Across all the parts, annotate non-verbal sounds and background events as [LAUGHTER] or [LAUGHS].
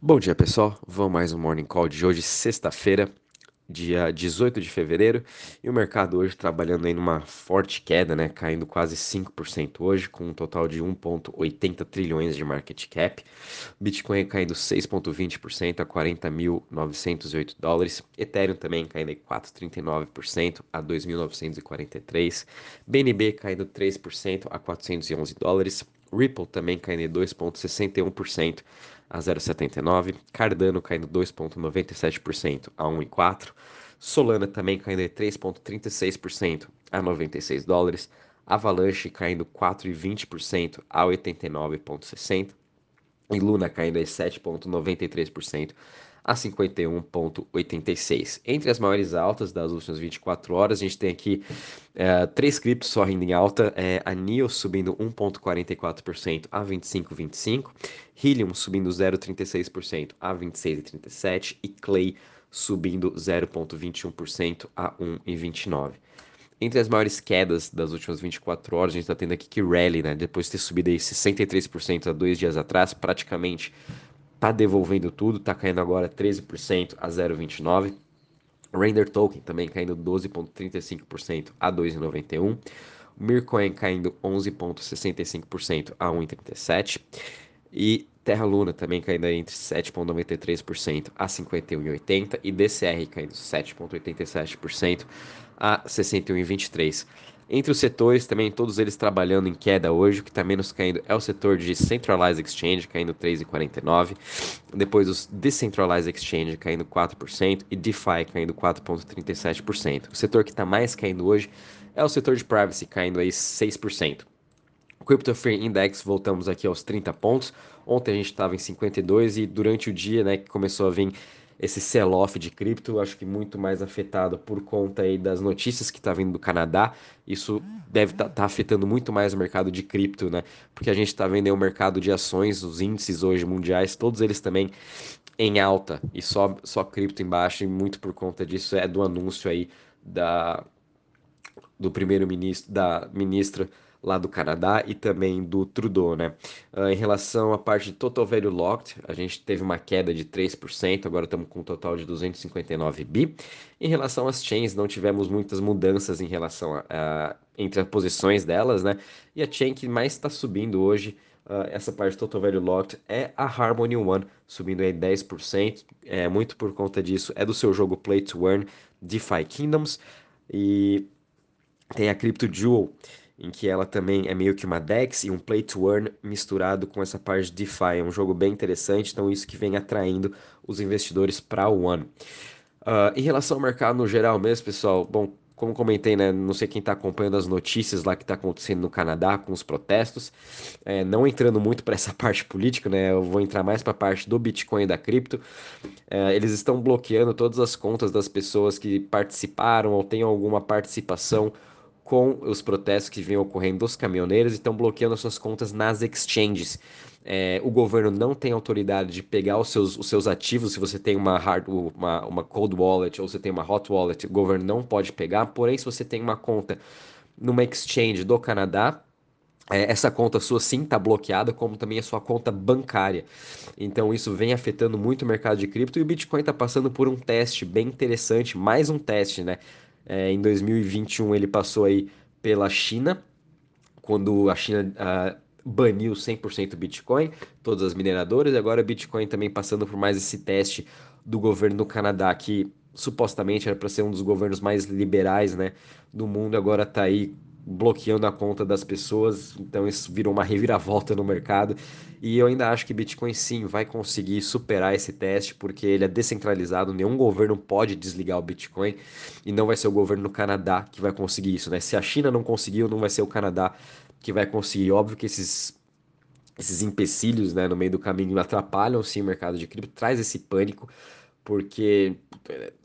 Bom dia, pessoal. Vamos mais um Morning Call de hoje, sexta-feira, dia 18 de fevereiro, e o mercado hoje trabalhando em uma forte queda, né, caindo quase 5% hoje, com um total de 1.80 trilhões de market cap. Bitcoin caindo 6.20% a 40.908 dólares, Ethereum também caindo 4.39% a 2.943, BNB caindo 3% a 411 dólares, Ripple também caindo 2.61% a 0,79, Cardano caindo 2,97% a 1,4, Solana também caindo 3,36% a 96 dólares, Avalanche caindo 4,20% a 89,60 e Luna caindo 7,93% a 51,86. Entre as maiores altas das últimas 24 horas, a gente tem aqui uh, três criptos só rindo em alta: é, a NIO subindo 1,44% a 25,25, Helium subindo 0,36% a 26,37 e Clay subindo 0,21% a 1,29. Entre as maiores quedas das últimas 24 horas, a gente está tendo aqui que Rally, né? Depois de ter subido aí 63% há dois dias atrás, praticamente tá devolvendo tudo, tá caindo agora 13% a 0,29. Render Token também caindo 12,35% a 2,91. Mircoin caindo 11,65% a 1,37. E Terra Luna também caindo entre 7,93% a 51,80 e DCR caindo 7,87% a 61,23. Entre os setores, também todos eles trabalhando em queda hoje, o que está menos caindo é o setor de Centralized Exchange, caindo 3,49%, depois os Decentralized Exchange caindo 4% e DeFi caindo 4,37%. O setor que está mais caindo hoje é o setor de Privacy, caindo aí 6%. Crypto Free Index, voltamos aqui aos 30 pontos. Ontem a gente estava em 52 e durante o dia, né, que começou a vir esse sell-off de cripto, acho que muito mais afetado por conta aí das notícias que está vindo do Canadá. Isso deve estar tá, tá afetando muito mais o mercado de cripto, né? Porque a gente está vendo aí o mercado de ações, os índices hoje mundiais, todos eles também em alta e só, só cripto embaixo, e muito por conta disso é do anúncio aí da, do primeiro-ministro, da ministra lá do Canadá e também do Trudeau, né? Uh, em relação à parte de Total Value Locked, a gente teve uma queda de 3%, agora estamos com um total de 259 bi. Em relação às chains, não tivemos muitas mudanças em relação a, a entre as posições delas, né? E a chain que mais está subindo hoje, uh, essa parte Total Value Locked, é a Harmony One, subindo aí 10%, é muito por conta disso, é do seu jogo Play to Earn DeFi Kingdoms e tem a Crypto Jewel, em que ela também é meio que uma DEX e um Play to Earn misturado com essa parte de DeFi. É um jogo bem interessante, então isso que vem atraindo os investidores para o One. Uh, em relação ao mercado no geral mesmo, pessoal, bom, como comentei, né, não sei quem está acompanhando as notícias lá que está acontecendo no Canadá com os protestos, é, não entrando muito para essa [LAUGHS] parte política, né, eu vou entrar mais para a parte do Bitcoin e da cripto. É, eles estão bloqueando todas as contas das pessoas que participaram ou têm alguma participação com os protestos que vêm ocorrendo dos caminhoneiros e estão bloqueando suas contas nas exchanges. É, o governo não tem autoridade de pegar os seus, os seus ativos, se você tem uma, hard, uma, uma cold wallet ou você tem uma hot wallet, o governo não pode pegar, porém, se você tem uma conta numa exchange do Canadá, é, essa conta sua sim está bloqueada, como também a sua conta bancária. Então isso vem afetando muito o mercado de cripto e o Bitcoin está passando por um teste bem interessante, mais um teste, né? É, em 2021 ele passou aí pela China, quando a China uh, baniu 100% Bitcoin, todas as mineradoras, e agora o Bitcoin também passando por mais esse teste do governo do Canadá, que supostamente era para ser um dos governos mais liberais né, do mundo, agora está aí bloqueando a conta das pessoas, então isso virou uma reviravolta no mercado. E eu ainda acho que Bitcoin sim vai conseguir superar esse teste, porque ele é descentralizado, nenhum governo pode desligar o Bitcoin, e não vai ser o governo do Canadá que vai conseguir isso, né? Se a China não conseguiu, não vai ser o Canadá que vai conseguir. Óbvio que esses esses empecilhos, né, no meio do caminho atrapalham sim o mercado de cripto, traz esse pânico, porque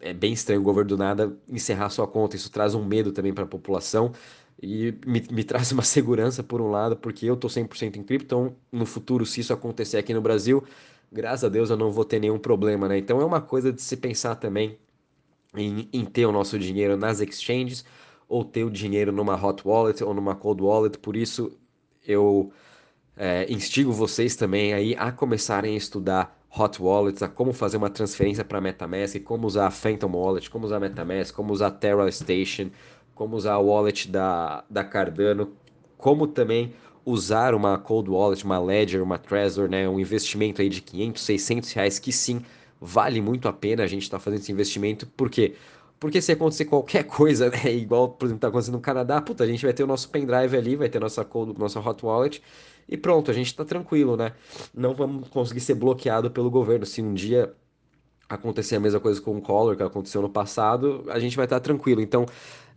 é bem estranho o governo do nada encerrar sua conta, isso traz um medo também para a população e me, me, [LAUGHS] traz uma segurança por um lado, porque eu tô 100% em cripto, então no futuro, se isso acontecer aqui no Brasil, graças a Deus eu não vou ter nenhum problema, né? Então é uma coisa de se pensar também em, em ter o nosso dinheiro nas exchanges ou ter o dinheiro numa hot wallet ou numa cold wallet, por isso eu é, instigo vocês também aí a começarem a estudar hot wallets, a como fazer uma transferência para MetaMask, como usar a Phantom Wallet, como usar MetaMask, como usar a Terra Station, como usar a wallet da, da Cardano, como também usar uma cold wallet, uma Ledger, uma Trezor, né, um investimento aí de 500, 600 reais que sim vale muito a pena a gente estar tá fazendo esse investimento, por quê? Porque se acontecer qualquer coisa, né, [LAUGHS] igual, por exemplo, está acontecendo no Canadá, puta, a gente vai ter o nosso pendrive ali, vai ter nossa cold, nossa hot wallet e pronto, a gente está tranquilo, né? Não vamos conseguir ser bloqueado pelo governo. Se um dia acontecer a mesma coisa com o Collor que aconteceu no passado, a gente vai estar tá tranquilo. Então,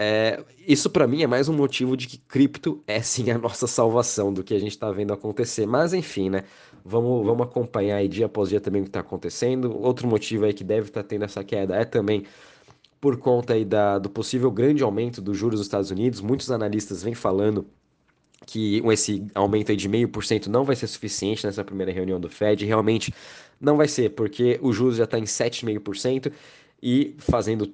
é, isso para mim é mais um motivo de que cripto é sim a nossa salvação do que a gente está vendo acontecer. Mas enfim, né? Vamos, vamos acompanhar aí dia após dia também o que está acontecendo. Outro motivo aí que deve estar tá tendo essa queda é também por conta aí da, do possível grande aumento dos juros dos Estados Unidos. Muitos analistas vêm falando que esse aumento aí de meio por cento não vai ser suficiente nessa primeira reunião do Fed. Realmente não vai ser, porque o juros já está em 7,5% e fazendo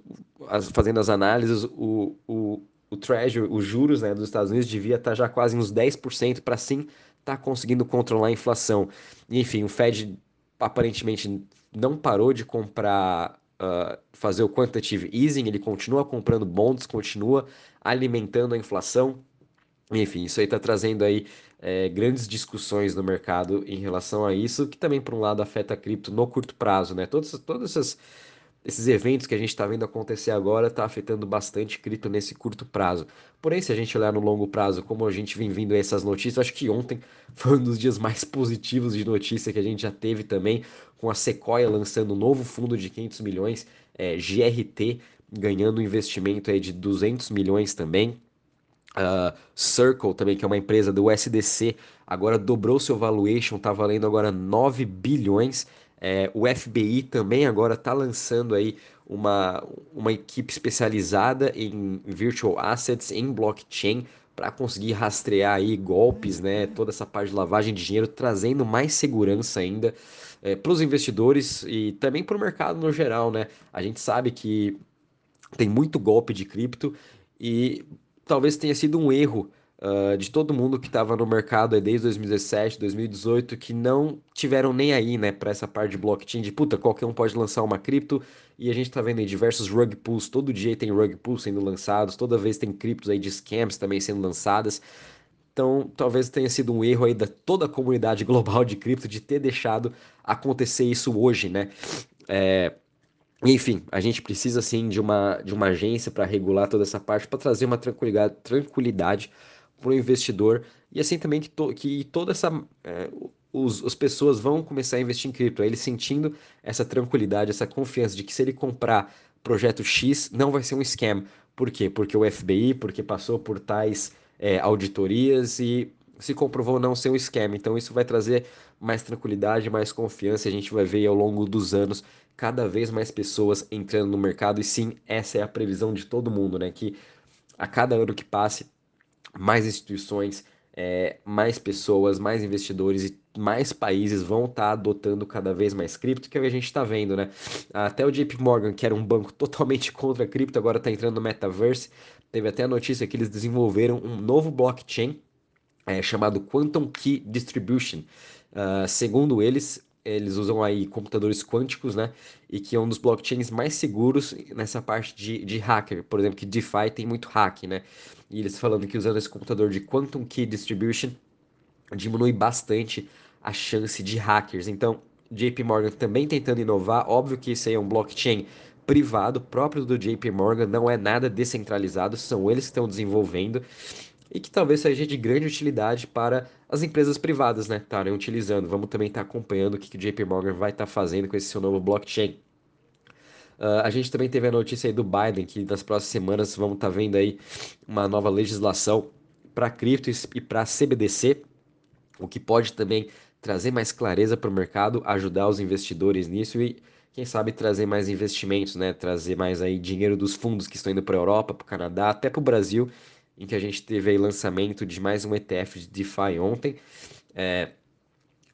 as, fazendo as análises, o, o, o Treasury, os juros né, dos Estados Unidos devia estar tá já quase uns 10% para sim estar tá conseguindo controlar a inflação. Enfim, o Fed aparentemente não parou de comprar, uh, fazer o quantitative easing, ele continua comprando bonds, continua alimentando a inflação. Enfim, isso aí está trazendo aí é, grandes discussões no mercado em relação a isso, que também, por um lado, afeta a cripto no curto prazo, né? Todos, todos esses, esses eventos que a gente está vendo acontecer agora está afetando bastante cripto nesse curto prazo. Porém, se a gente olhar no longo prazo, como a gente vem vindo essas notícias, acho que ontem [LAUGHS] foi um dos dias mais positivos de notícia que a gente já teve também, com a Sequoia lançando um novo fundo de 500 milhões, é, GRT, ganhando um investimento aí de 200 milhões também. Uh, Circle também, que é uma empresa do USDC, agora dobrou seu valuation, está valendo agora 9 bilhões. É, o FBI também agora está lançando aí uma, uma equipe especializada em virtual assets, em blockchain, para conseguir rastrear aí golpes, né? Toda essa parte de lavagem de dinheiro, trazendo mais segurança ainda é, para os investidores e também para o mercado no geral, né? A gente sabe que tem muito golpe de cripto e talvez tenha sido um erro uh, de todo mundo que estava no mercado desde 2017, 2018, que não tiveram nem aí, né, para essa parte de blockchain, de puta, qualquer um pode lançar uma cripto, e a gente está vendo aí diversos rug pools, todo dia tem rug pools sendo lançados, toda vez tem criptos aí de scams também sendo lançadas. Então, talvez tenha sido um erro aí da toda a comunidade [LAUGHS] global de cripto de ter deixado acontecer isso hoje, né? É, enfim, a gente precisa sim de uma, de uma agência para regular toda essa parte, para trazer uma tranquilidade, tranquilidade para o investidor e assim também que, to, que toda essa. É, os, as pessoas vão começar a investir em cripto, ele sentindo essa tranquilidade, essa confiança de que se ele comprar projeto X, não vai ser um scam. Por quê? Porque o FBI, porque passou por tais é, auditorias e se comprovou não ser um esquema. Então isso vai trazer mais tranquilidade, mais confiança. A gente vai ver ao longo dos anos cada vez mais pessoas entrando no mercado. E sim, essa é a previsão de todo mundo, né? Que a cada ano que passe, mais instituições, é, mais pessoas, mais investidores e mais países vão estar tá adotando cada vez mais cripto, que é o que a gente está vendo, né? Até o JP Morgan, que era um banco [LAUGHS] totalmente contra cripto, agora está entrando no metaverse. Teve até a notícia que eles desenvolveram um novo blockchain é, chamado Quantum Key Distribution. Uh, segundo eles, eles usam aí computadores quânticos, né? E que é um dos blockchains mais seguros nessa parte de, de hacker. Por exemplo, que DeFi tem muito hack, né? E eles falando que usando esse computador de Quantum Key Distribution diminui bastante a chance de hackers. Então, JP Morgan também tentando inovar. Óbvio que isso aí é um blockchain privado, próprio do JP Morgan, não é nada descentralizado, são eles que estão desenvolvendo e que talvez seja de grande utilidade para as empresas privadas, né, estarem utilizando. Vamos também estar acompanhando o que o JP Morgan vai estar fazendo com esse seu novo blockchain. Uh, a gente também teve a notícia aí do Biden, que nas próximas semanas vamos estar vendo aí uma nova legislação para cripto e para CBDC, o que pode também trazer mais clareza para o mercado, ajudar os investidores nisso e quem sabe trazer mais investimentos, né? Trazer mais aí dinheiro dos fundos que estão indo para a Europa, para o Canadá, até para o Brasil em que a gente teve aí lançamento de mais um ETF de DeFi ontem. É,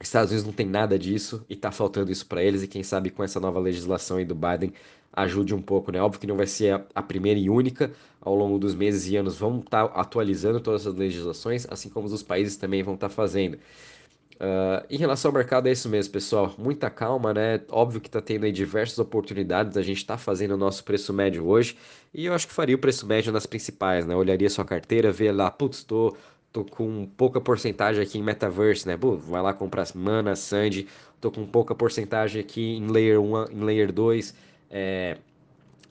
Estados Unidos não tem nada disso e está faltando isso para eles, e quem sabe com essa nova legislação aí do Biden ajude um pouco, né? Óbvio que não vai ser a, a primeira e única, ao longo dos meses e anos vão estar tá atualizando todas as legislações, assim como os países também vão estar tá fazendo. Uh, em relação ao mercado, é isso mesmo, pessoal. Muita calma, né? Óbvio que está tendo aí diversas oportunidades. A gente está fazendo o nosso preço médio hoje. E eu acho que faria o preço médio nas principais, né? Olharia sua carteira, ver lá, putz, tô, tô com pouca porcentagem aqui em Metaverse, né? Pô, vai lá comprar Mana, Sandy. Tô com pouca porcentagem aqui em Layer 1, em Layer 2. É,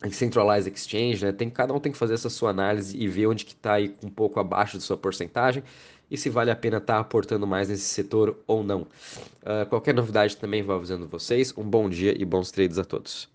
em Centralized Exchange, né? Tem, cada um tem que fazer essa sua análise e ver onde que está aí um pouco abaixo da sua porcentagem e se vale a pena estar tá aportando mais nesse setor ou não. Uh, qualquer novidade também vou avisando vocês. Um bom dia e bons trades a todos.